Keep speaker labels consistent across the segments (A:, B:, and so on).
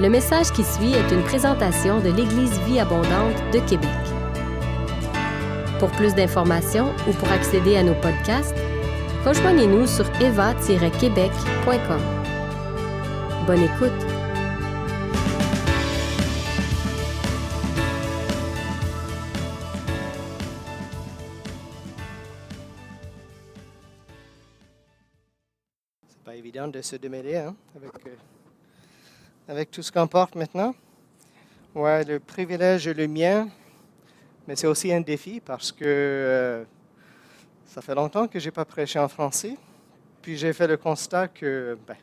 A: Le message qui suit est une présentation de l'Église Vie Abondante de Québec. Pour plus d'informations ou pour accéder à nos podcasts, rejoignez-nous sur eva-québec.com. Bonne écoute!
B: C'est pas évident de se démêler hein, euh, avec tout ce qu'on porte maintenant. Ouais, le privilège est le mien, mais c'est aussi un défi parce que euh, ça fait longtemps que je n'ai pas prêché en français. Puis j'ai fait le constat que, ben,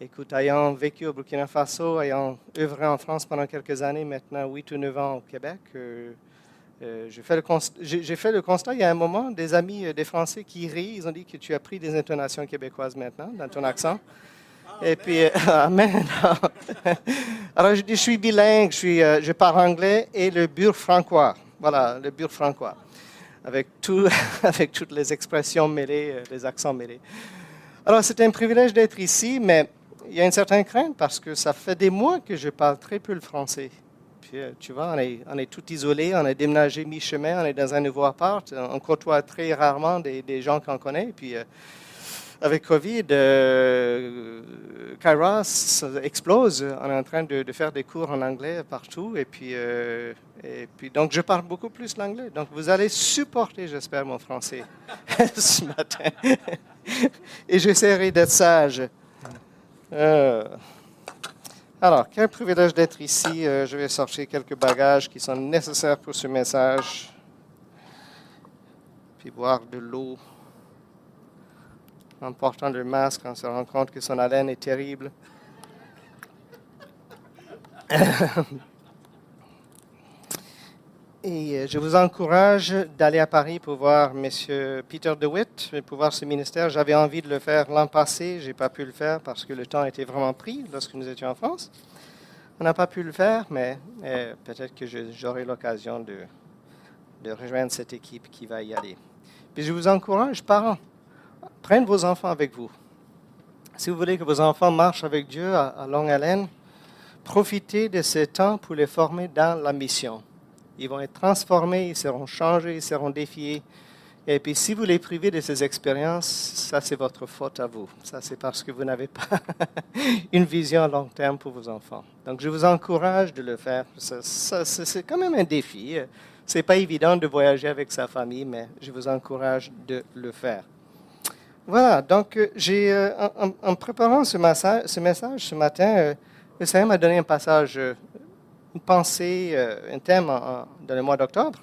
B: écoute, ayant vécu au Burkina Faso, ayant œuvré en France pendant quelques années, maintenant 8 ou 9 ans au Québec, euh, euh, j'ai fait, le constat, il y a un moment, des amis des Français qui rient, ils ont dit que tu as pris des intonations québécoises maintenant dans ton accent. Et puis, euh, Amen. Alors, je je suis bilingue, euh, je parle anglais et le bur francois. Voilà, le bur francois. Avec, tout, avec toutes les expressions mêlées, euh, les accents mêlés. Alors, c'est un privilège d'être ici, mais il y a une certaine crainte parce que ça fait des mois que je parle très peu le français. Puis, tu vois, on est, on est tout isolé, on a déménagé mi-chemin, on est dans un nouveau appart, on côtoie très rarement des, gens qu'on connaît. Puis, avec Covid, euh, Kairos explose. On est en train de, faire des cours en anglais partout. Et puis, euh, et puis, donc, je parle beaucoup plus l'anglais. Donc, vous allez supporter, j'espère, mon français ce matin. et j'essaierai d'être sage. Euh, alors, quel privilège d'être ici? Euh, je vais sortir quelques bagages qui sont nécessaires pour ce message. Puis boire de l'eau. En portant le masque, on se rend compte que son haleine est terrible. Et euh, je vous encourage d'aller à Paris pour voir M. Peter DeWitt, pour voir ce ministère. J'avais envie de le faire l'an passé, je n'ai pas pu le faire parce que le temps était vraiment pris lorsque nous étions en France. On n'a pas pu le faire, mais euh, peut-être que j'aurai l'occasion de, de rejoindre cette équipe qui va y aller. Puis je vous encourage, parents, prenez vos enfants avec vous. Si vous voulez que vos enfants marchent avec Dieu à, à longue haleine, profitez de ce temps pour les former dans la mission. Ils vont être transformés, ils seront changés, ils seront défiés. Et puis, si vous les privez de ces expériences, ça, c'est votre faute à vous. Ça, c'est parce que vous n'avez pas une vision à long terme pour vos enfants. Donc, je vous encourage de le faire. C'est quand même un défi. C'est pas évident de voyager avec sa famille, mais je vous encourage de le faire. Voilà, donc euh, j'ai, euh, en, préparant ce, massa- ce message ce matin, euh, le Seigneur m'a donné un passage, une pensée, un thème en- dans le mois d'octobre.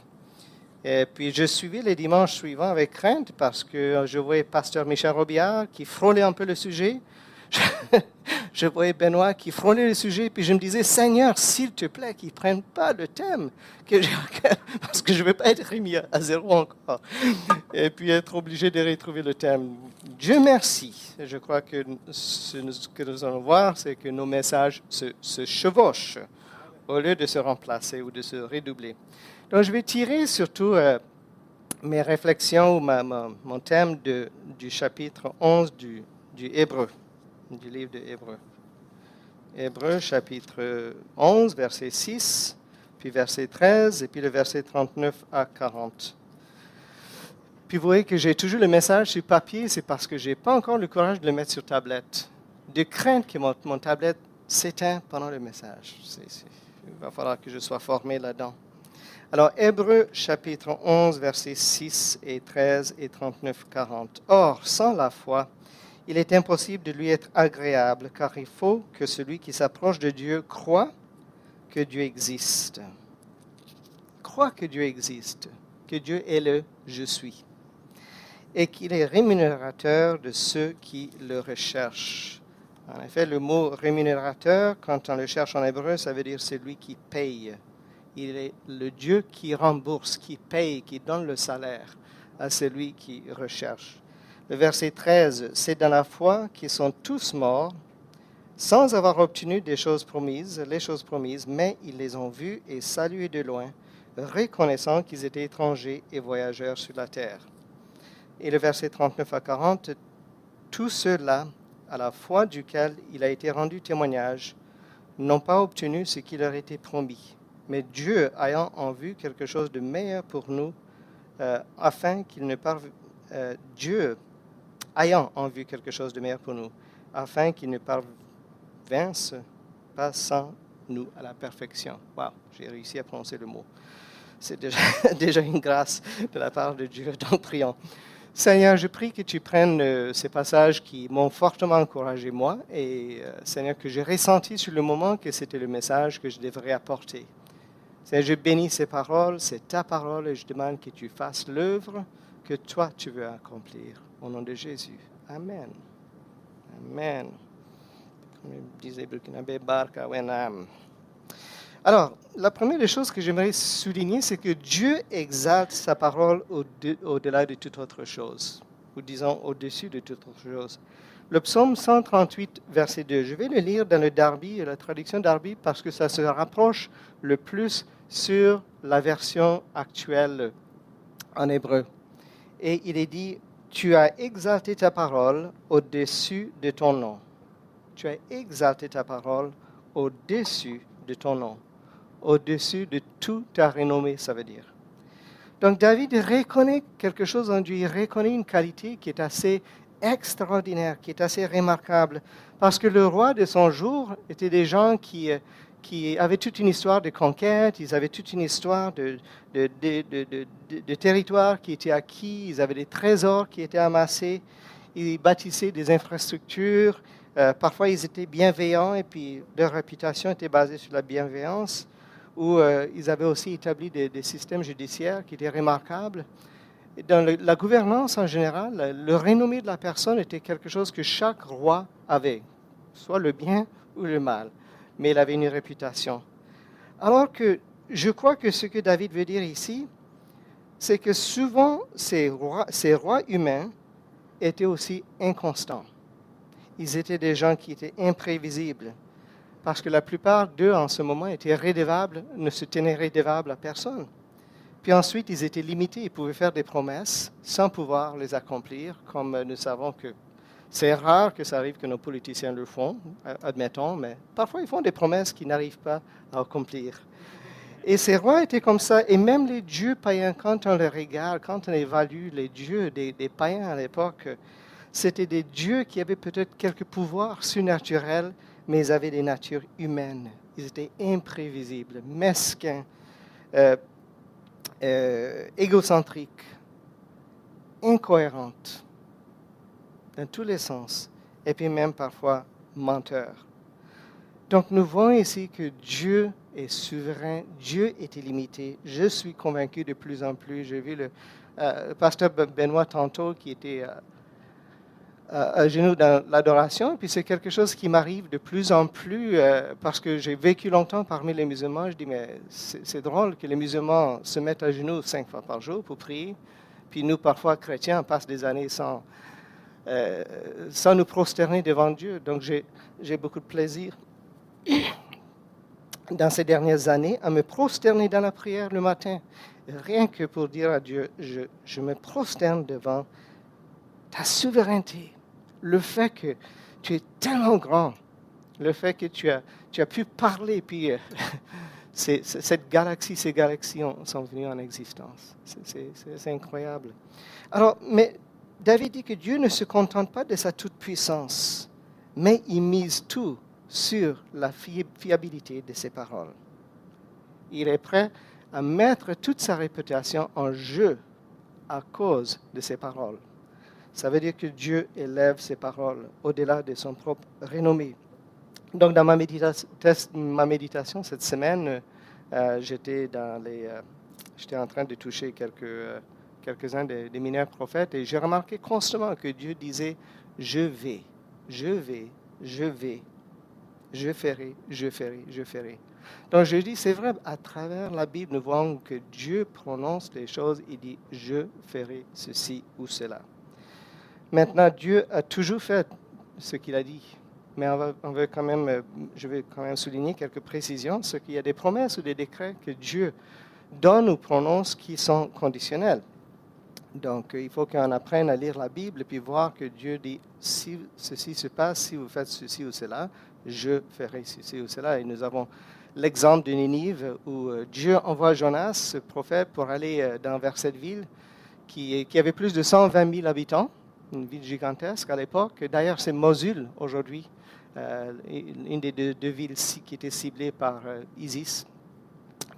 B: Et puis je suivis les dimanches suivants avec crainte parce que je voyais Pasteur Michel Robillard qui frôlait un peu le sujet. Je, je voyais Benoît qui frôlait le sujet, puis je me disais, Seigneur, s'il te plaît, qu'ils ne prennent pas le thème, que cœur, parce que je ne veux pas être remis à, zéro encore, et puis être obligé de retrouver le thème. Dieu merci. Je crois que ce que nous allons voir, c'est que nos messages se, chevauchent au lieu de se remplacer ou de se redoubler. Donc, je vais tirer surtout euh, mes réflexions ou mon thème du chapitre 11 du, du Hébreu, du livre de Hébreu. Hébreu, chapitre 11, verset 6, puis verset 13, et puis le verset 39 à 40. Puis vous voyez que j'ai toujours le message sur papier, c'est parce que je n'ai pas encore le courage de le mettre sur tablette. De crainte que mon, mon tablette s'éteint pendant le message. C'est- c'est- il va falloir que je sois formé là-dedans. Alors, Hébreu chapitre 11, versets 6 et 13 et 39, 40. Or, sans la foi, il est impossible de lui être agréable, car il faut que celui qui s'approche de Dieu croit que Dieu existe. Croit que Dieu existe, que Dieu est le je suis, et qu'il est rémunérateur de ceux qui le recherchent. En effet, le mot rémunérateur, quand on le cherche en hébreu, ça veut dire celui qui paye. Il est le Dieu qui rembourse, qui paye, qui donne le salaire à celui qui recherche. Le verset 13, c'est dans la foi qu'ils sont tous morts, sans avoir obtenu des choses promises, les choses promises, mais ils les ont vues et saluées de loin, reconnaissant qu'ils étaient étrangers et voyageurs sur la terre. Et le verset 39 à 40, tous ceux-là, à la foi duquel il a été rendu témoignage, n'ont pas obtenu ce qui leur était promis. Mais Dieu ayant en vue quelque chose de meilleur pour nous, euh, afin qu'il ne parvienne, euh, Dieu ayant en vue quelque chose de meilleur pour nous, afin qu'il ne parvinsse pas sans nous à la perfection. Wow, j'ai réussi à prononcer le mot. C'est déjà, déjà une grâce de la part de Dieu, donc prions. Seigneur, je prie que tu prennes euh, ces passages qui m'ont fortement encouragé moi et euh, Seigneur, que j'ai ressenti sur le moment que c'était le message que je devrais apporter. Seigneur, je bénis ces paroles, c'est ta parole et je demande que tu fasses l'œuvre que toi tu veux accomplir. Au nom de Jésus. Amen. Amen. Comme disait Burkinabé, Barka Wenam. Alors, la première des choses que j'aimerais souligner, c'est que Dieu exalte sa parole au-delà de toute autre chose, ou disons au-dessus de toute autre chose. Le psaume 138, verset 2, je vais le lire dans le Darby, la traduction Darby, parce que ça se rapproche le plus sur la version actuelle en hébreu. Et il est dit, tu as exalté ta parole au-dessus de ton nom. Tu as exalté ta parole au-dessus de ton nom au-dessus de toute ta renommée, ça veut dire. Donc David reconnaît quelque chose en Dieu, il reconnaît une qualité qui est assez extraordinaire, qui est assez remarquable, parce que le roi de son jour était des gens qui, qui avaient toute une histoire de conquête, ils avaient toute une histoire de, de, de, de territoire qui était acquis, ils avaient des trésors qui étaient amassés, ils bâtissaient des infrastructures, euh, parfois ils étaient bienveillants et puis leur réputation était basée sur la bienveillance où euh, ils avaient aussi établi des, systèmes judiciaires qui étaient remarquables. dans la gouvernance en général, le, renommé de la personne était quelque chose que chaque roi avait, soit le bien ou le mal, mais il avait une réputation. Alors que je crois que ce que David veut dire ici, c'est que souvent ces rois, ces rois humains étaient aussi inconstants. Ils étaient des gens qui étaient imprévisibles parce que la plupart d'eux en ce moment étaient rédevables, ne se tenaient rédevables à personne. Puis ensuite, ils étaient limités, ils pouvaient faire des promesses sans pouvoir les accomplir, comme nous savons que c'est rare que ça arrive que nos politiciens le font, admettons, mais parfois ils font des promesses qu'ils n'arrivent pas à accomplir. Et ces rois étaient comme ça, et même les dieux païens, quand on les regarde, quand on évalue les dieux des, païens à l'époque, c'était des dieux qui avaient peut-être quelques pouvoirs surnaturels, mais ils avaient des natures humaines. Ils étaient imprévisibles, mesquins, euh, euh, égocentriques, incohérentes, dans tous les sens, et puis même parfois menteurs. Donc nous voyons ici que Dieu est souverain, Dieu est illimité. Je suis convaincu de plus en plus. J'ai vu le euh, pasteur Benoît tantôt qui était à genoux dans l'adoration. Et puis c'est quelque chose qui m'arrive de plus en plus euh, parce que j'ai vécu longtemps parmi les musulmans. Je dis, mais c'est drôle que les musulmans se mettent à genoux cinq fois par jour pour prier. Puis nous, parfois, chrétiens, on passe des années sans, euh, sans nous prosterner devant Dieu. Donc j'ai beaucoup de plaisir dans ces dernières années à me prosterner dans la prière le matin. Rien que pour dire à Dieu, je, me prosterne devant ta souveraineté, le fait que tu es tellement grand, le fait que tu as, tu as pu parler, puis euh, cette galaxie, ces galaxies sont venues en existence. C'est incroyable. Alors, mais David dit que Dieu ne se contente pas de sa toute-puissance, mais il mise tout sur la fiabilité de ses paroles. Il est prêt à mettre toute sa réputation en jeu à cause de ses paroles. Ça veut dire que Dieu élève ses paroles au-delà de son propre renommée. Donc, dans ma, méditation, cette semaine, euh, euh, j'étais en train de toucher quelques, euh, quelques-uns des, des, mineurs prophètes et j'ai remarqué constamment que Dieu disait Je vais, je vais, je vais, je ferai, je ferai, je ferai. Donc je dis, c'est vrai, à travers la Bible, nous voyons que Dieu prononce les choses, il dit Je ferai ceci ou cela. Maintenant, Dieu a toujours fait ce qu'il a dit. Mais on va, quand même, je vais quand même souligner quelques précisions, ce qu'il y a des promesses ou des décrets que Dieu donne ou prononce qui sont conditionnels. Donc, il faut qu'on apprenne à lire la Bible et puis voir que Dieu dit, si ceci se passe, si vous faites ceci ou cela, je ferai ceci ou cela. Et nous avons l'exemple de Ninive où euh, Dieu envoie Jonas, ce prophète, pour aller euh, dans, vers cette ville qui, avait plus de 120 000 habitants, une ville gigantesque à l'époque. D'ailleurs, c'est Mosul aujourd'hui, euh, une des deux, villes qui était ciblée par ISIS,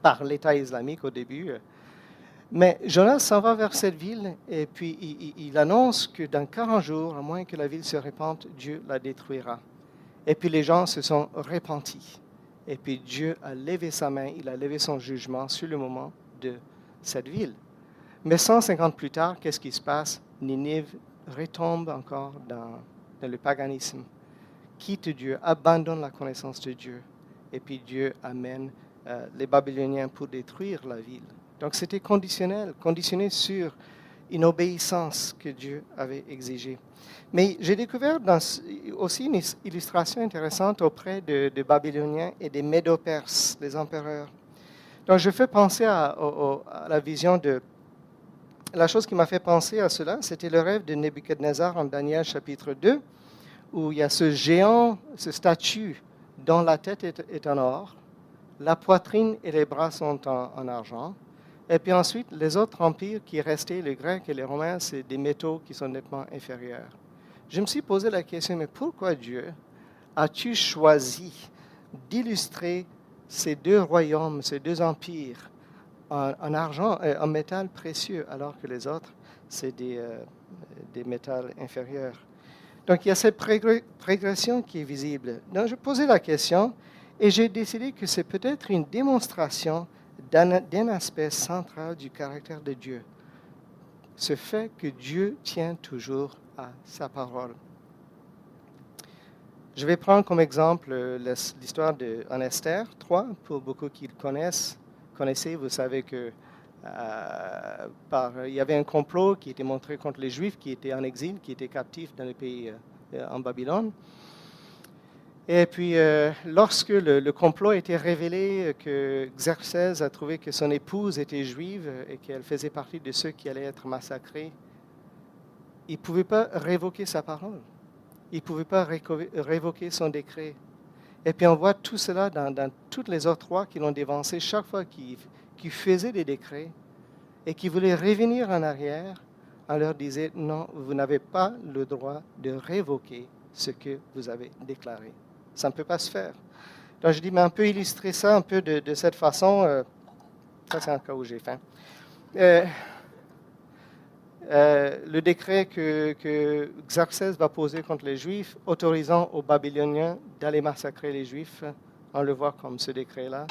B: par l'État islamique au début. Mais Jonas s'en va vers cette ville et puis il, annonce que dans 40 jours, à moins que la ville se répande, Dieu la détruira. Et puis les gens se sont repentis. Et puis Dieu a levé sa main, il a levé son jugement sur le moment de cette ville. Mais 150 plus tard, qu'est-ce qui se passe? Ninive retombe encore dans, le paganisme, quitte Dieu, abandonne la connaissance de Dieu. Et puis Dieu amène euh, les Babyloniens pour détruire la ville. Donc c'était conditionnel, conditionné sur une obéissance que Dieu avait exigée. Mais j'ai découvert aussi une illustration intéressante auprès des Babyloniens et des Médo-Perses, les empereurs. Donc je fais penser à, la vision de... La chose qui m'a fait penser à cela, c'était le rêve de Nebuchadnezzar en Daniel chapitre 2, où il y a ce géant, ce statue dont la tête est, en or, la poitrine et les bras sont en argent, et puis ensuite, les autres empires qui restaient, les Grecs et les Romains, c'est des métaux qui sont nettement inférieurs. Je me suis posé la question, mais pourquoi Dieu as-tu choisi d'illustrer ces deux royaumes, ces deux empires en, argent, et euh, en métal précieux, alors que les autres, c'est des, euh, des métals inférieurs? Donc il y a cette progression qui est visible. Donc je posais la question et j'ai décidé que c'est peut-être une démonstration d'un aspect central du caractère de Dieu. Ce fait que Dieu tient toujours à sa Je vais prendre comme exemple euh, l'histoire d'en Esther 3, pour beaucoup qui le connaissent. Connaissez, vous savez que euh, il y avait un complot qui était montré contre les Juifs qui étaient en exil, qui étaient captifs dans le pays euh, en Babylone. Et puis, euh, lorsque le, complot a été révélé, que Xerxès a trouvé que son épouse était juive et qu'elle faisait partie de ceux qui allaient être massacrés, il ne pouvait pas révoquer sa parole. Il ne pouvait pas révoquer son décret. Et puis on voit tout cela dans, toutes les autres rois qui l'ont dévancé chaque fois qu'ils qu faisaient des décrets et qui voulaient revenir en arrière. On leur disait, non, vous n'avez pas le droit de révoquer ce que vous avez déclaré. Ça ne peut pas se faire. Donc je dis, mais on peut illustrer ça un peu de, cette façon. Euh, ça, c'est un cas où j'ai faim. Euh, euh, le décret que, que, Xerxès va poser contre les Juifs, autorisant aux Babyloniens d'aller massacrer les Juifs, on le voit comme ce décret-là.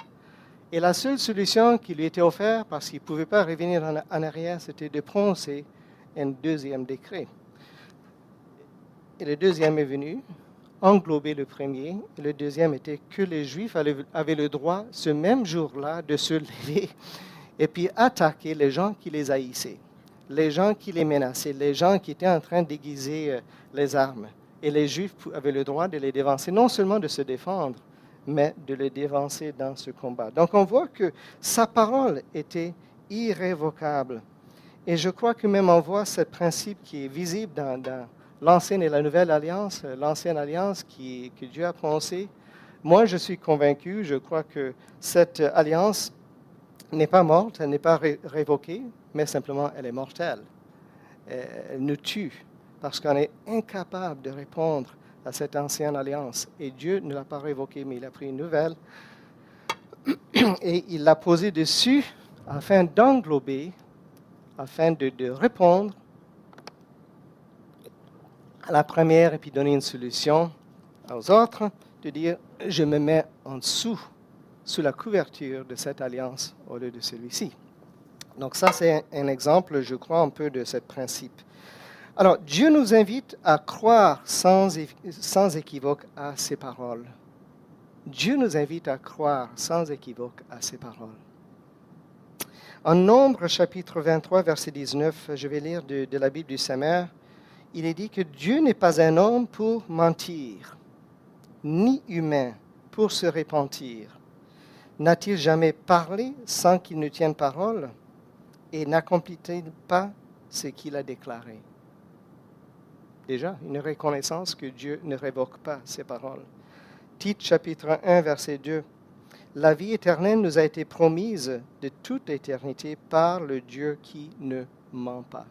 B: Et la seule solution qui lui était offerte, parce qu'il ne pouvait pas revenir en, en arrière, c'était de prononcer un deuxième décret. Et le deuxième est venu, englober le premier. Le deuxième était que les Juifs avaient le droit, ce même jour-là, de se lever et puis attaquer les gens qui les haïssaient, les gens qui les menaçaient, les gens qui étaient en train d'aiguiser euh, les armes. Et les Juifs avaient le droit de les dévancer, non seulement de se défendre, mais de les dévancer dans ce combat. Donc on voit que sa parole était irrévocable. Et je crois que même on voit ce principe qui est visible dans l'ancienne et la nouvelle alliance, l'ancienne alliance qui, que Dieu a prononcée, moi je suis convaincu, je crois que cette alliance n'est pas morte, elle n'est pas révoquée, mais simplement elle est mortelle. Elle nous tue parce qu'on est incapable de répondre à cette ancienne alliance. Et Dieu ne l'a pas révoquée, mais il a pris une nouvelle et il l'a posée dessus afin d'englober, afin de répondre à la première et puis donner une solution aux autres, de dire je me mets en dessous, sous la couverture de cette alliance au lieu de celui-ci. Donc ça, c'est un, exemple, je crois, un peu de ce principe. Alors, Dieu nous invite à croire sans, sans équivoque à ses paroles. Dieu nous invite à croire sans équivoque à ses paroles. En Nombre chapitre 23, verset 19, je vais lire de, la Bible du Saint-Mère il est dit que Dieu n'est pas un homme pour mentir, ni humain pour se repentir. N'a-t-il jamais parlé sans qu'il ne tienne parole Et n'accomplit-il pas ce qu'il a déclaré? Déjà, une reconnaissance que Dieu ne révoque pas ses paroles. Tite chapitre 1, verset 2. La vie éternelle nous a été promise de toute éternité par le Dieu qui ne ment pas.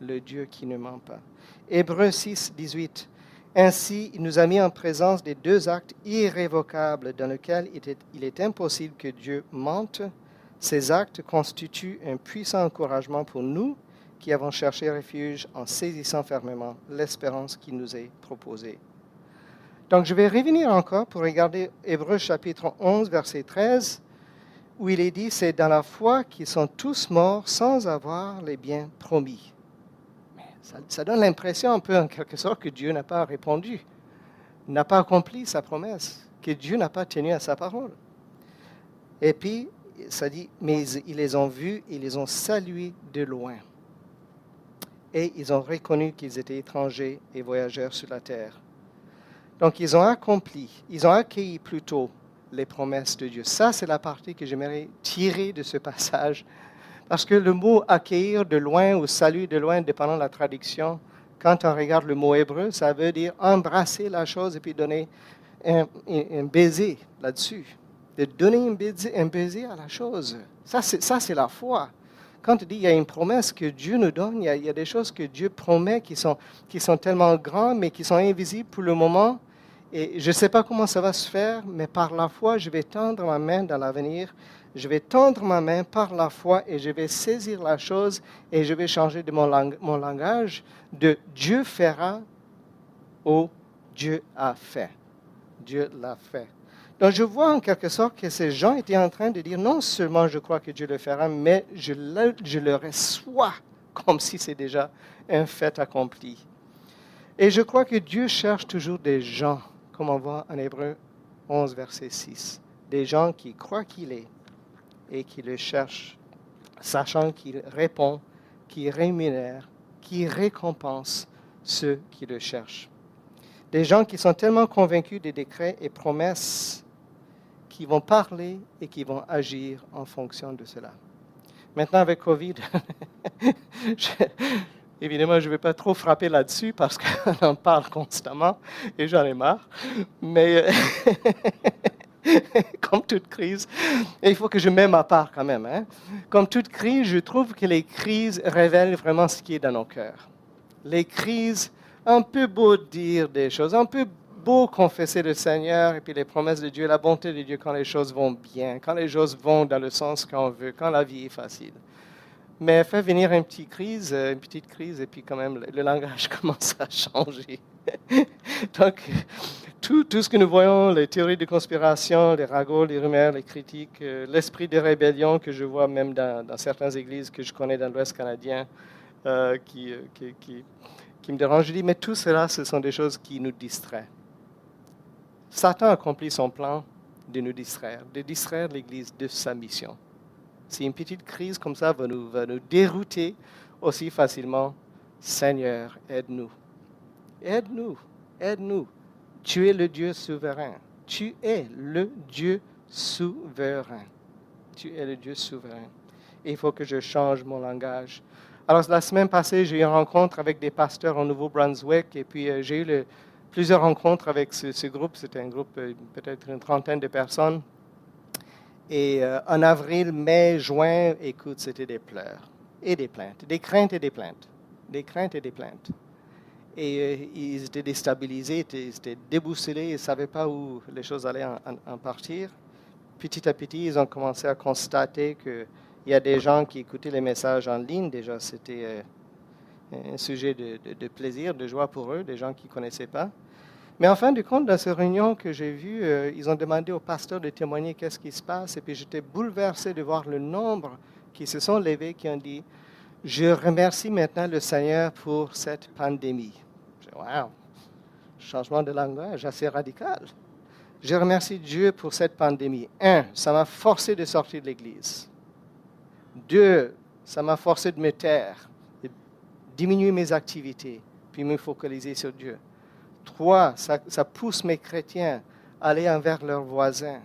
B: Le Dieu qui ne ment pas. Hébreux 6, 18. Ainsi, il nous a mis en présence des deux actes irrévocables dans lesquels il est, impossible que Dieu mente. Ces actes constituent un puissant encouragement pour nous qui avons cherché refuge en saisissant fermement l'espérance qui nous est proposée. Donc je vais revenir encore pour regarder Hébreu chapitre 11, verset 13, où il est dit, c'est dans la foi qu'ils sont tous morts sans avoir les biens promis. Ça, donne l'impression un peu en quelque sorte que Dieu n'a pas répondu, n'a pas accompli sa promesse, que Dieu n'a pas tenu à sa parole. Et puis, ça dit, mais ils les ont vus, ils les ont salués de loin. Et ils ont reconnu qu'ils étaient étrangers et voyageurs sur la terre. Donc, ils ont accompli, ils ont accueilli plutôt les promesses de Dieu. Ça, c'est la partie que j'aimerais tirer de ce passage. Parce que le mot accueillir de loin ou salut de loin, dépendant de la traduction, quand on regarde le mot hébreu, ça veut dire embrasser la chose et puis donner un, baiser là-dessus. De donner un baiser, un baiser, à la chose. Ça, c'est la foi. Quand on dit qu'il y a une promesse que Dieu nous donne, il y, a, il y a, des choses que Dieu promet qui sont, qui sont tellement grandes, mais qui sont invisibles pour le moment, et je ne sais pas comment ça va se faire, mais par la foi, je vais tendre ma main dans l'avenir. Je vais tendre ma main par la foi et je vais saisir la chose et je vais changer de mon, langage de Dieu fera au Dieu a fait. Dieu l'a fait. Donc je vois en quelque sorte que ces gens étaient en train de dire non seulement je crois que Dieu le fera, mais je le, je le reçois comme si c'est déjà un fait accompli. Et je crois que Dieu cherche toujours des gens comme on voit en Hébreu 11, verset 6. Des gens qui croient qu'il est et qui le cherchent, sachant qu'il répond, qu'il rémunère, qu'il récompense ceux qui le cherchent. Des gens qui sont tellement convaincus des décrets et promesses qui vont parler et qui vont agir en fonction de cela. Maintenant, avec Covid, Évidemment, je ne vais pas trop frapper là-dessus parce qu'on en parle constamment et j'en ai marre. Mais comme toute crise, il faut que je mette ma part quand même. Hein. Comme toute crise, je trouve que les crises révèlent vraiment ce qui est dans nos cœurs. Les crises, un peu beau dire des choses, un peu beau confesser le Seigneur et puis les promesses de Dieu, la bonté de Dieu quand les choses vont bien, quand les choses vont dans le sens qu'on veut, quand la vie est facile. Mais fait venir une petite crise, euh, une petite crise, et puis quand même, le, langage commence à changer. Donc, tout, tout, ce que nous voyons, les théories de conspiration, les ragots, les rumeurs, les critiques, euh, l'esprit de rébellion que je vois même dans, certaines églises que je connais dans l'Ouest canadien, euh, qui, qui, qui, me dérange. Je dis, mais tout cela, ce sont des choses qui nous distraient. Satan accomplit son plan de nous distraire, de distraire l'Église de sa mission. Si une petite crise comme ça va nous, va nous dérouter aussi facilement, Seigneur, aide-nous. Aide-nous, aide-nous. Tu es le Dieu souverain. Tu es le Dieu souverain. Tu es le Dieu souverain. il faut que je change mon langage. Alors, la semaine passée, j'ai eu une rencontre avec des pasteurs au Nouveau-Brunswick et puis euh, j'ai eu plusieurs rencontres avec ce, groupe. C'était un groupe, euh, peut-être une trentaine de personnes. Et euh, en avril, mai, juin, écoute, c'était des pleurs et des plaintes, des craintes et des plaintes, des craintes et des plaintes. Et euh, ils étaient déstabilisés, ils étaient déboussolés, ils ne savaient pas où les choses allaient en, partir. Petit à petit, ils ont commencé à constater qu'il y a des gens qui écoutaient les messages en ligne. Déjà, c'était euh, un sujet de, de, plaisir, de joie pour eux, des gens qui ne connaissaient pas. Mais en fin de compte, dans ces réunions que j'ai vues, euh, ils ont demandé au pasteur de témoigner qu'est-ce qui se passe. Et puis j'étais bouleversé de voir le nombre qui se sont levés, qui ont dit, je remercie maintenant le Seigneur pour cette pandémie. Wow, changement de langage assez radical. Je remercie Dieu pour cette pandémie. Un, ça m'a forcé de sortir de l'Église. Deux, ça m'a forcé de me taire, de diminuer mes activités, puis me focaliser sur Dieu. Trois, ça, pousse mes chrétiens à aller envers leurs voisins.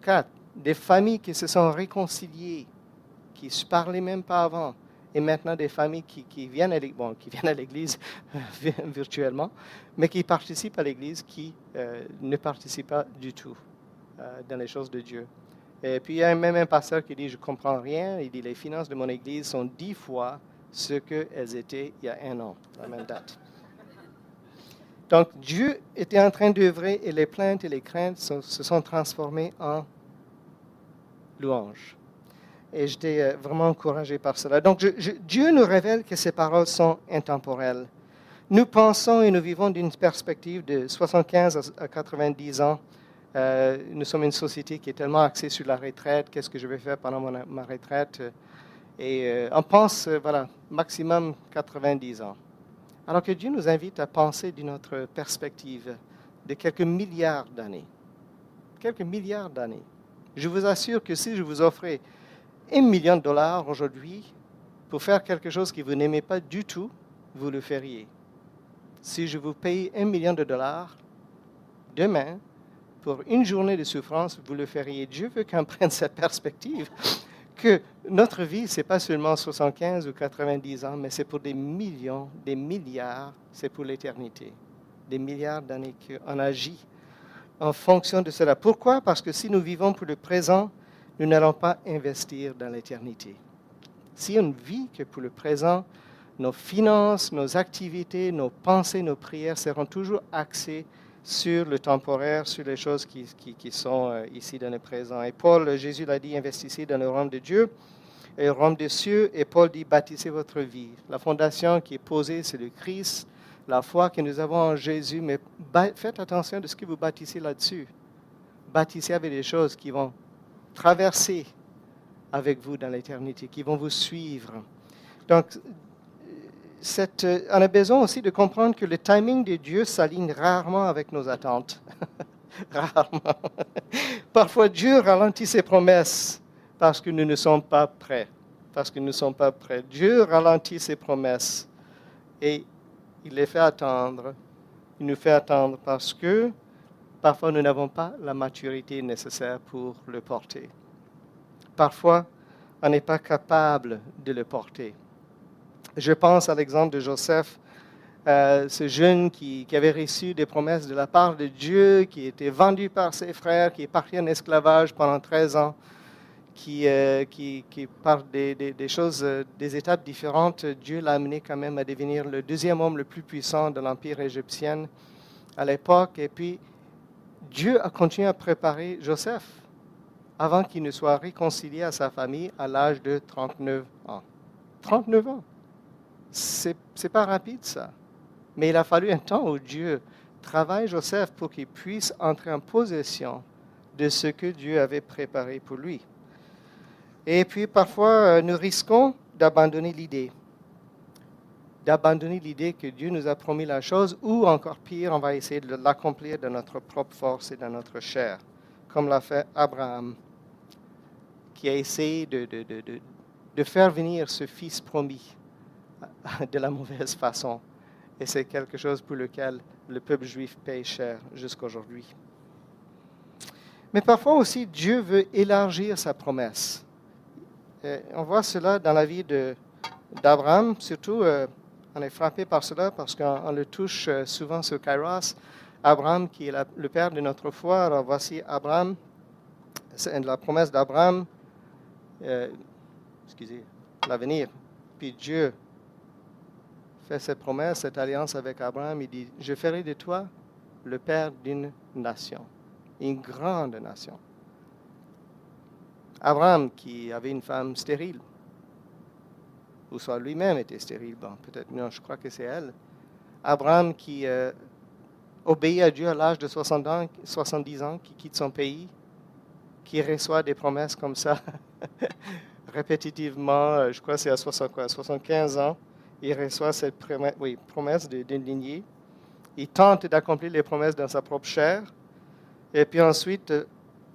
B: Quatre, des familles qui se sont réconciliées, qui ne se parlaient même pas avant, et maintenant des familles qui, viennent à l'église virtuellement, mais qui participent à l'église, qui euh, ne participent pas du tout euh, dans les choses de Dieu. Et puis il y a même un pasteur qui dit, je ne comprends rien, il dit, les finances de mon église sont dix fois ce qu'elles étaient il y a un an, la même date. Donc Dieu était en train d'œuvrer et les plaintes et les craintes se sont transformées en louanges. Et j'étais euh, vraiment encouragé par cela. Donc Dieu nous révèle que ces paroles sont intemporelles. Nous pensons et nous vivons d'une perspective de 75 à 90 ans. Euh, nous sommes une société qui est tellement axée sur la retraite. Qu'est-ce que je vais faire pendant ma retraite? Et euh, on pense, voilà, maximum 90 ans. Alors que Dieu nous invite à penser d'une autre perspective de quelques milliards d'années. Quelques milliards d'années. Je vous assure que si je vous offrais un million de dollars aujourd'hui pour faire quelque chose que vous n'aimez pas du tout, vous le feriez. Si je vous paye un million de dollars demain pour une journée de souffrance, vous le feriez. Dieu veut qu'on prenne cette perspective que notre vie, ce n'est pas seulement 75 ou 90 ans, mais c'est pour des millions, des milliards, c'est pour l'éternité. Des milliards d'années qu'on agit en fonction de cela. Pourquoi? Parce que si nous vivons pour le présent, nous n'allons pas investir dans l'éternité. Si on vit que pour le présent, nos finances, nos activités, nos pensées, nos prières seront toujours axées sur le temporaire, sur les choses qui, sont euh, ici dans le présent. Et Paul, Jésus l'a dit, investissez dans le royaume de Dieu et le royaume des cieux. Et Paul dit, bâtissez votre vie. La fondation qui est posée, c'est le Christ, la foi que nous avons en Jésus. Mais faites attention de ce que vous bâtissez là-dessus. Bâtissez avec des choses qui vont traverser avec vous dans l'éternité, qui vont vous suivre. Donc, on a besoin aussi de comprendre que le timing de Dieu s'aligne rarement avec nos attentes. rarement. Parfois, Dieu ralentit ses promesses parce que nous ne sommes pas prêts. Parce que nous ne sommes pas prêts. Dieu ralentit ses promesses et il les fait attendre. Il nous fait attendre parce que parfois nous n'avons pas la maturité nécessaire pour le porter. Parfois, on n'est pas capable de le porter. Je pense à l'exemple de Joseph, euh, ce jeune qui, avait reçu des promesses de la part de Dieu, qui était vendu par ses frères, qui est parti en esclavage pendant 13 ans, qui, euh, qui, par des, des, choses, euh, des étapes différentes, Dieu l'a amené quand même à devenir le deuxième homme le plus puissant de l'Empire égyptien à l'époque. Et puis, Dieu a continué à préparer Joseph avant qu'il ne soit réconcilié à sa famille à l'âge de 39 ans. 39 ans c'est n'est pas rapide ça. Mais il a fallu un temps où Dieu travaille Joseph pour qu'il puisse entrer en possession de ce que Dieu avait préparé pour lui. Et puis parfois, euh, nous risquons d'abandonner l'idée, d'abandonner l'idée que Dieu nous a promis la chose, ou encore pire, on va essayer de l'accomplir de notre propre force et de notre chair, comme l'a fait Abraham, qui a essayé de, faire venir ce fils promis de la mauvaise façon. Et c'est quelque chose pour lequel le peuple juif paye cher jusqu'aujourd'hui. Mais parfois aussi, Dieu veut élargir sa promesse. on voit cela dans la vie d'Abraham, surtout euh, on est frappé par cela parce qu'on le touche euh, souvent sur Kairos. Abraham, qui est le père de notre foi, alors voici Abraham, c'est la promesse d'Abraham, euh, excusez, l'avenir. Puis Dieu cette promesse, cette alliance avec Abraham. Il dit, je ferai de toi le père d'une nation, une grande nation. Abraham, qui avait une femme stérile, ou soit lui-même était stérile, bon, peut-être, non, je crois que c'est elle. Abraham qui euh, obéit à Dieu à l'âge de 60 ans, 70 ans, qui quitte son pays, qui reçoit des promesses comme ça, répétitivement, euh, je crois que c'est à 75 ans il reçoit cette promesse, oui, d'une lignée. Il tente d'accomplir les promesses dans sa propre chair. Et puis ensuite,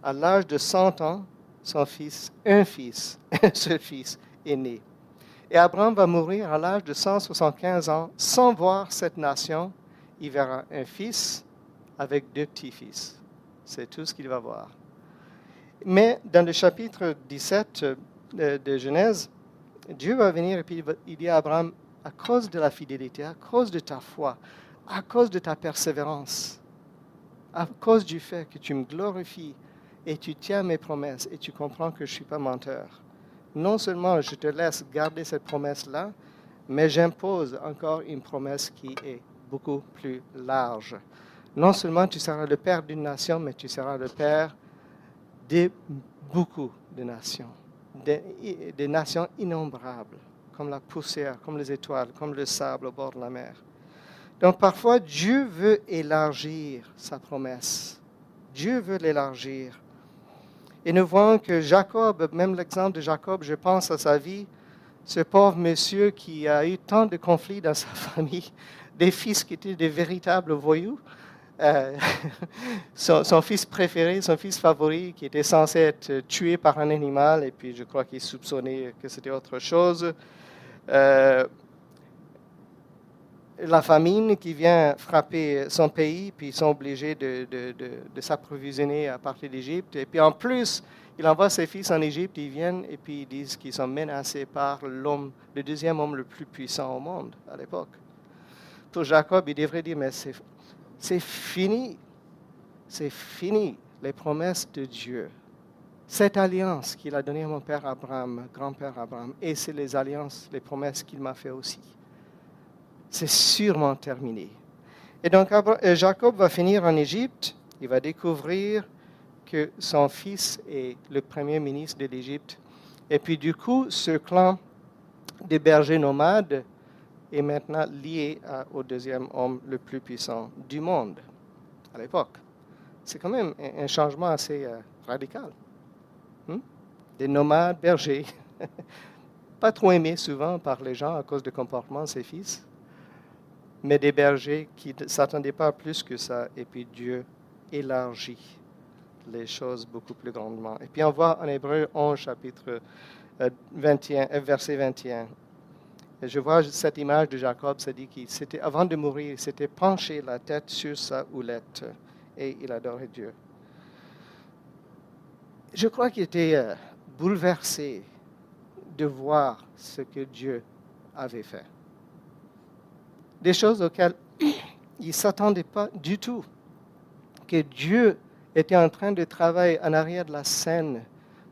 B: à l'âge de 100 ans, son fils, un fils, un seul fils, est né. Et Abraham va mourir à l'âge de 175 ans sans voir cette nation. Il verra un fils avec deux petits-fils. C'est tout ce qu'il va voir. Mais dans le chapitre 17 euh, de Genèse, Dieu va venir et puis il dit à Abraham, à cause de la fidélité, à cause de ta foi, à cause de ta persévérance, à cause du fait que tu me glorifies et tu tiens mes promesses et tu comprends que je ne suis pas menteur. Non seulement je te laisse garder cette promesse-là, mais j'impose encore une promesse qui est beaucoup plus large. Non seulement tu seras le père d'une nation, mais tu seras le père de beaucoup de nations, des, nations innombrables, comme la poussière, comme les étoiles, comme le sable au bord de la mer. Donc parfois, Dieu veut élargir sa promesse. Dieu veut l'élargir. Et nous voyons que Jacob, même l'exemple de Jacob, je pense à sa vie, ce pauvre monsieur qui a eu tant de conflits dans sa famille, des fils qui étaient des véritables voyous, euh, son, fils préféré, son fils favori, qui était censé être tué par un animal, et puis je crois qu'il soupçonnait que c'était autre chose. Euh, la famine qui vient frapper son pays, puis ils sont obligés de, de, s'approvisionner à partir d'Égypte. Et puis en plus, il envoie ses fils en Égypte, ils viennent et puis ils disent qu'ils sont menacés par l'homme, le deuxième homme le plus puissant au monde à l'époque. Pour Jacob, il devrait dire, mais c'est fini, c'est fini les promesses de Dieu. Cette alliance qu'il a donnée à mon père Abraham, grand-père Abraham, et c'est les alliances, les promesses qu'il m'a fait aussi c'est sûrement terminé. Et donc euh, Jacob va finir en Égypte, il va découvrir que son fils est le premier ministre de l'Égypte. Et puis du coup, ce clan des bergers nomades est maintenant lié au deuxième homme le plus puissant du monde à l'époque. C'est quand même un changement assez euh, radical. Hmm? Des nomades bergers, pas trop aimés souvent par les gens à cause du comportement de ses fils mais des bergers qui ne s'attendaient pas plus que ça. Et puis Dieu élargit les choses beaucoup plus grandement. Et puis on voit en Hébreu 11, chapitre 21, euh, euh, verset 21. je vois cette image de Jacob, ça dit qu'il s'était, avant de mourir, il s'était penché la tête sur sa houlette et il adorait Dieu. Je crois qu'il était euh, bouleversé de voir ce que Dieu avait fait des choses auxquelles il ne s'attendait pas du tout. Que Dieu était en train de travailler en arrière de la scène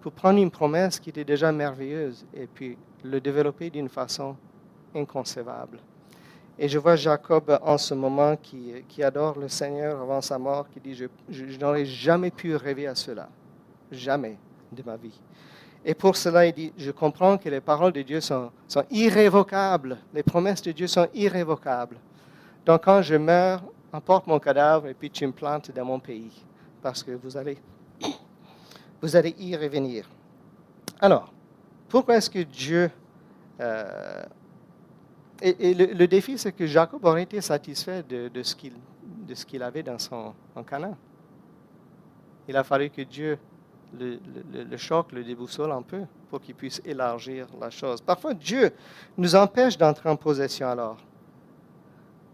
B: pour prendre une promesse qui était déjà merveilleuse et puis le développer d'une façon inconcevable. Et je vois Jacob en ce moment qui, adore le Seigneur avant sa mort, qui dit, je, je n'aurais jamais pu rêver à cela, jamais de ma vie. Et pour cela, il dit, je comprends que les paroles de Dieu sont, irrévocables. Les promesses de Dieu sont irrévocables. Donc quand je meurs, emporte mon cadavre et puis tu me plantes dans mon pays. Parce que vous allez, vous allez y revenir. Alors, pourquoi est-ce que Dieu... Euh, et, le, défi, c'est que Jacob aurait été satisfait de, ce qu'il avait dans son en. Il a fallu que Dieu le, choc le déboussole un peu pour qu'il puisse élargir la chose. Parfois, Dieu nous empêche d'entrer en possession alors.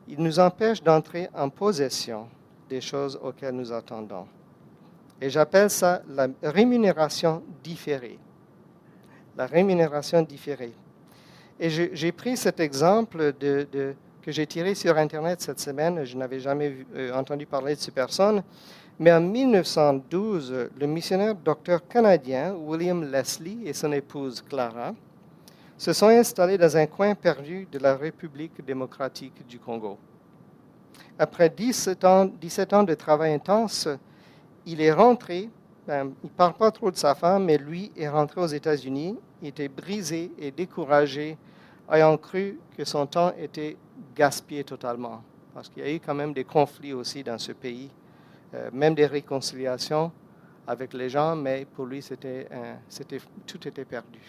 B: Il nous empêche d'entrer en possession des choses auxquelles nous attendons. Et j'appelle ça la rémunération différée. La rémunération différée. Et j'ai pris cet exemple de, que j'ai tiré sur Internet cette semaine. Je n'avais jamais euh, entendu parler de cette personne. Mais en 1912, le missionnaire docteur canadien William Leslie et son épouse Clara se sont installés dans un coin perdu de la République démocratique du Congo. Après 17 ans, 17 ans de travail intense, il est rentré, ben, il ne parle pas trop de sa femme, mais lui est rentré aux États-Unis, il était brisé et découragé, ayant cru que son temps était gaspillé totalement, parce qu'il y a eu quand même des conflits aussi dans ce pays même des réconciliations avec les gens, mais pour lui, tout était perdu.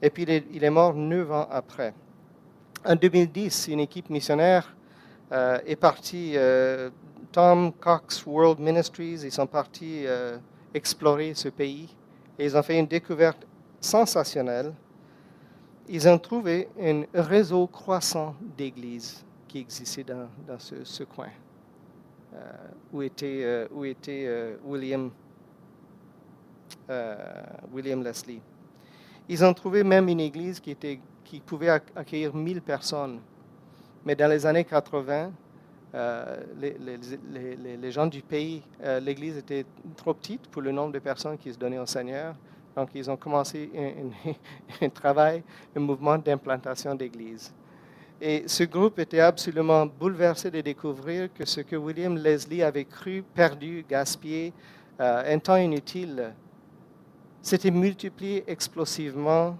B: Et puis, il est, mort neuf ans après. En 2010, une équipe missionnaire euh, est partie, euh, Tom Cox World Ministries, ils sont partis explorer ce pays et ils ont fait une découverte sensationnelle. Ils ont trouvé un réseau croissant d'églises qui existait dans, ce coin. Euh, où était, euh, euh, William, Leslie. Ils ont trouvé même une église qui, pouvait accueillir 1000 personnes. Mais dans les années 80, euh, les, gens du pays, l'église était trop petite pour le nombre de personnes qui se donnaient au Seigneur. Donc, ils ont commencé un, un travail, un mouvement d'implantation d'église. Et ce groupe était absolument bouleversé de découvrir que ce que William Leslie avait cru perdu, gaspillé, euh, un temps inutile, s'était multiplié explosivement,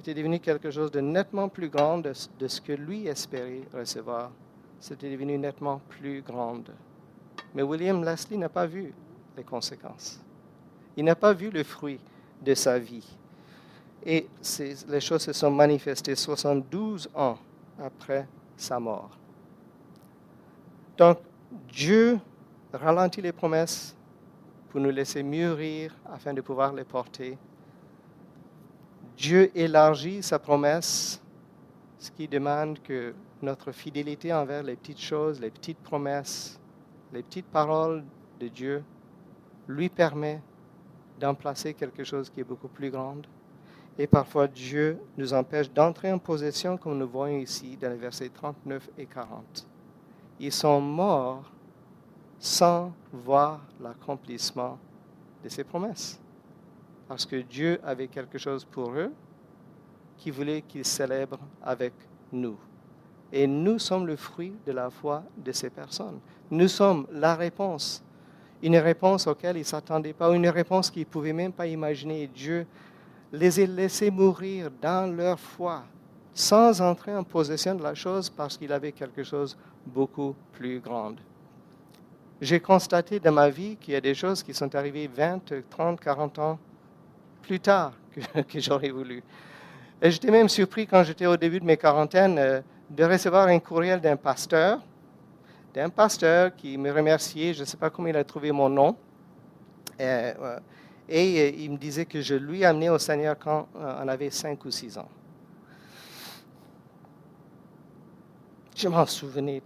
B: était devenu quelque chose de nettement plus grand de, de ce que lui espérait recevoir. C'était devenu nettement plus grand. Mais William Leslie n'a pas vu les conséquences. Il n'a pas vu le fruit de sa vie. Et les choses se sont manifestées 72 ans après sa mort. Donc, Dieu ralentit les promesses pour nous laisser mûrir afin de pouvoir les porter. Dieu élargit sa promesse, ce qui demande que notre fidélité envers les petites choses, les petites promesses, les petites paroles de Dieu lui permet d'emplacer quelque chose qui est beaucoup plus grand. Et parfois, Dieu nous empêche d'entrer en possession, comme nous voyons ici dans les versets 39 et 40. Ils sont morts sans voir l'accomplissement de ses promesses. Parce que Dieu avait quelque chose pour eux qui voulait qu'ils célèbrent avec nous. Et nous sommes le fruit de la foi de ces personnes. Nous sommes la réponse une réponse auquel ils ne s'attendaient pas, une réponse qu'ils ne pouvaient même pas imaginer. Dieu les a laissés mourir dans leur foi, sans entrer en possession de la chose parce qu'il avait quelque chose beaucoup plus grand. J'ai constaté dans ma vie qu'il y a des choses qui sont arrivées 20, 30, 40 ans plus tard que, que j'aurais voulu. Et j'étais même surpris quand j'étais au début de mes quarantaines euh, de recevoir un courriel d'un pasteur d'un pasteur qui me remerciait, je ne sais pas comment il a trouvé mon nom. Euh, et, euh, il me disait que je lui amenais au Seigneur quand euh, on avait 5 ou 6 ans. Je m'en souvenais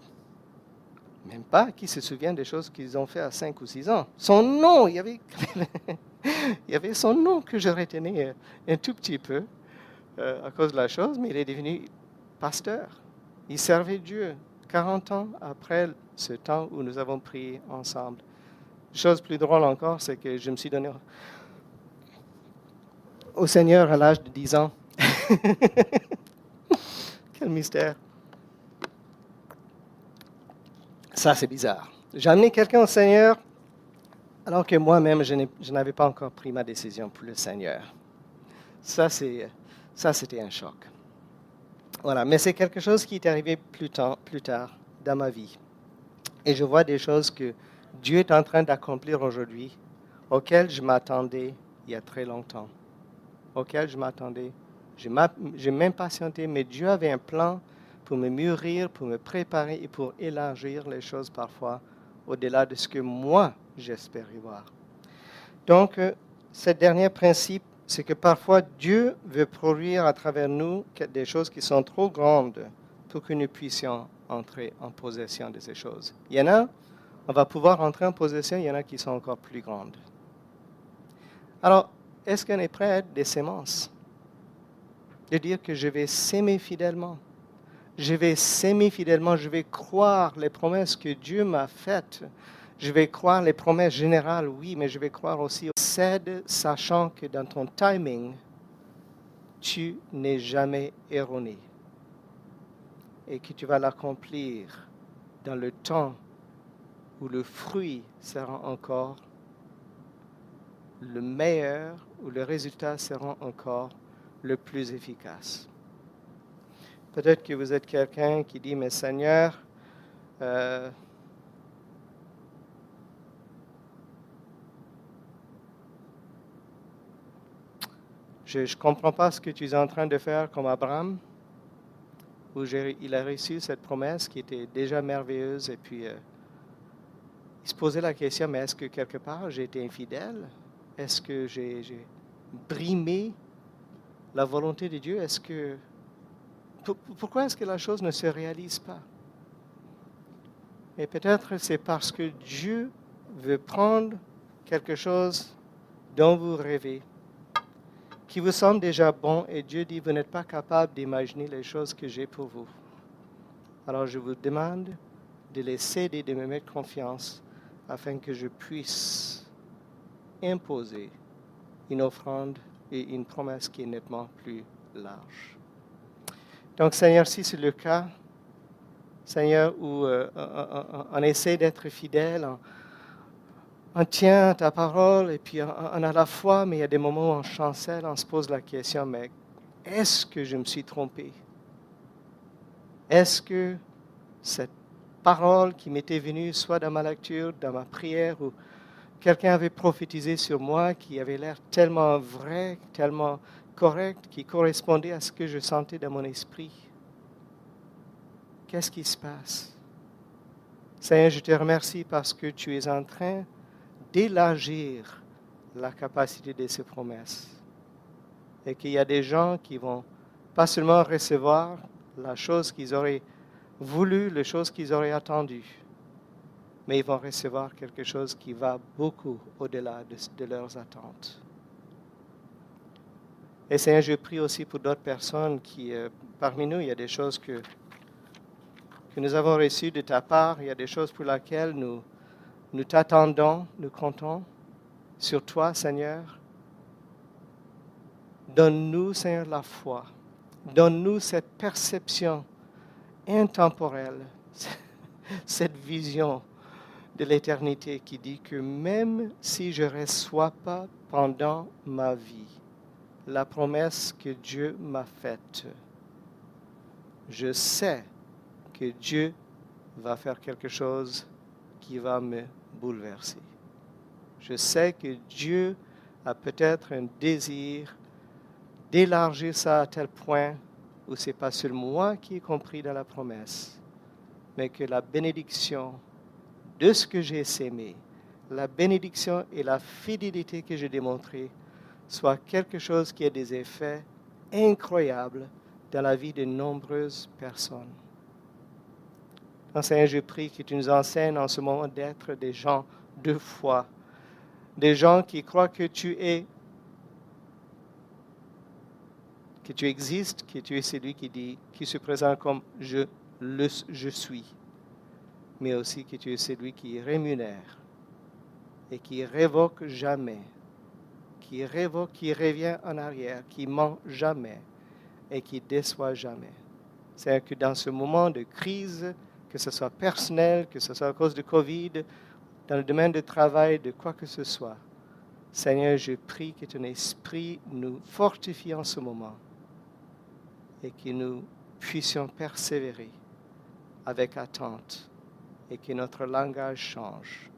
B: même pas qui se souvient des choses qu'ils ont fait à 5 ou 6 ans. Son nom, il y avait, il y avait son nom que je retenais un tout petit peu à cause de la chose, mais il est devenu pasteur. Il servait Dieu 40 ans après ce temps où nous avons prié ensemble. Chose plus drôle encore, c'est que je me suis donné au Seigneur à l'âge de 10 ans. Quel mystère. Ça, c'est bizarre. J'ai amené quelqu'un au Seigneur alors que moi-même, je n'avais pas encore pris ma décision pour le Seigneur. Ça, c'était un choc. Voilà, mais c'est quelque chose qui est arrivé plus tard, plus tard dans ma vie. Et je vois des choses que Dieu est en train d'accomplir aujourd'hui, auxquelles je m'attendais il y a très longtemps. Auxquelles je m'attendais. Je m'impatientais, mais Dieu avait un plan pour me mûrir, pour me préparer et pour élargir les choses parfois au-delà de ce que moi j'espérais voir. Donc, euh, ce dernier principe c'est que parfois Dieu veut produire à travers nous des choses qui sont trop grandes pour que nous puissions entrer en possession de ces choses. Il y en a, on va pouvoir entrer en possession, il y en a qui sont encore plus grandes. Alors, est-ce qu'on est prêt à être des semences? De dire que je vais s'aimer fidèlement. Je vais s'aimer fidèlement, je vais croire les promesses que Dieu m'a faites je vais croire les promesses générales, oui, mais je vais croire aussi cède, sachant que dans ton timing, tu n'es jamais erroné et que tu vas l'accomplir dans le temps où le fruit sera encore le meilleur, où le résultat sera encore le plus efficace. Peut-être que vous êtes quelqu'un qui dit, mais Seigneur, euh, Je ne comprends pas ce que tu es en train de faire comme Abraham, où il a reçu cette promesse qui était déjà merveilleuse, et puis euh, il se posait la question, mais est-ce que quelque part j'ai été infidèle? Est-ce que j'ai brimé la volonté de Dieu? Est-ce que pourquoi est-ce que la chose ne se réalise pas? Et peut-être c'est parce que Dieu veut prendre quelque chose dont vous rêvez qui vous semble déjà bon et Dieu dit, vous n'êtes pas capable d'imaginer les choses que j'ai pour vous. Alors je vous demande de les céder, de me mettre confiance afin que je puisse imposer une offrande et une promesse qui est nettement plus large. Donc Seigneur, si c'est le cas, Seigneur, où euh, on, essaie d'être fidèle, on, tient ta parole et puis on, on, a la foi, mais il y a des moments où on chancelle, on se pose la question, mais est-ce que je me suis trompé? Est-ce que cette parole qui m'était venue soit dans ma lecture, dans ma prière, ou quelqu'un avait prophétisé sur moi qui avait l'air tellement vrai, tellement correct, qui correspondait à ce que je sentais dans mon esprit. Qu'est-ce qui se passe? Seigneur, je te remercie parce que tu es en train d'élargir la capacité de ces promesses. Et qu'il y a des gens qui vont pas seulement recevoir la chose qu'ils auraient voulu, les choses qu'ils auraient attendues, mais ils vont recevoir quelque chose qui va beaucoup au-delà de, leurs attentes. Et Seigneur, je prie aussi pour d'autres personnes qui, euh, parmi nous, il y a des choses que, que nous avons reçues de ta part, il y a des choses pour lesquelles nous, nous t'attendons, nous comptons sur toi, Seigneur. Donne-nous, Seigneur, la foi. Donne-nous cette perception intemporelle, cette vision de l'éternité qui dit que même si je ne reçois pas pendant ma vie la promesse que Dieu m'a faite, je sais que Dieu va faire quelque chose qui va me bouleverser. Je sais que Dieu a peut-être un désir d'élargir ça à tel point où ce n'est pas seulement moi qui ai compris dans la promesse, mais que la bénédiction de ce que j'ai sémé, la bénédiction et la fidélité que j'ai démontrée, soit quelque chose qui a des effets incroyables dans la vie de nombreuses personnes. Seigneur, je prie que tu nous enseignes en ce moment d'être des gens de foi, des gens qui croient que tu es que tu existes, que tu es celui qui dit, qui se présente comme je, le, je suis, mais aussi que tu es celui qui rémunère et qui révoque jamais, qui révoque, qui revient en arrière, qui ment jamais et qui déçoit jamais. C'est que dans ce moment de crise, que ce soit personnel, que ce soit à cause de Covid, dans le domaine du travail, de quoi que ce soit, Seigneur, je prie que ton esprit nous fortifie en ce moment et que nous puissions persévérer avec attente et que notre langage change.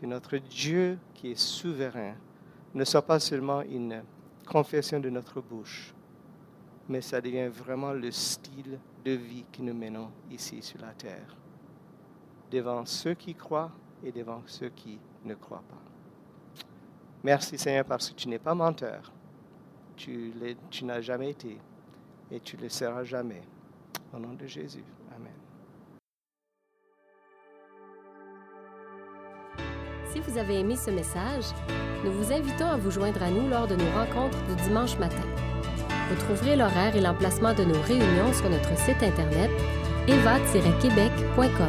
B: Que notre Dieu qui est souverain ne soit pas seulement une confession de notre bouche, mais ça devient vraiment le style de vie que nous menons ici sur la terre, devant ceux qui croient et devant ceux qui ne croient pas. Merci Seigneur parce que tu n'es pas menteur tu, n'as jamais été et tu le seras jamais. Au nom de Jésus. Amen.
A: Si vous avez aimé ce message, nous vous invitons à vous joindre à nous lors de nos rencontres du dimanche matin. Vous trouverez l'horaire et l'emplacement de nos réunions sur notre site internet eva-québec.com.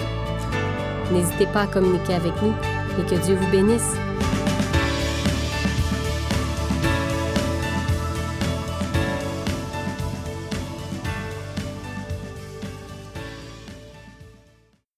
A: N'hésitez pas à communiquer avec nous et que Dieu vous bénisse.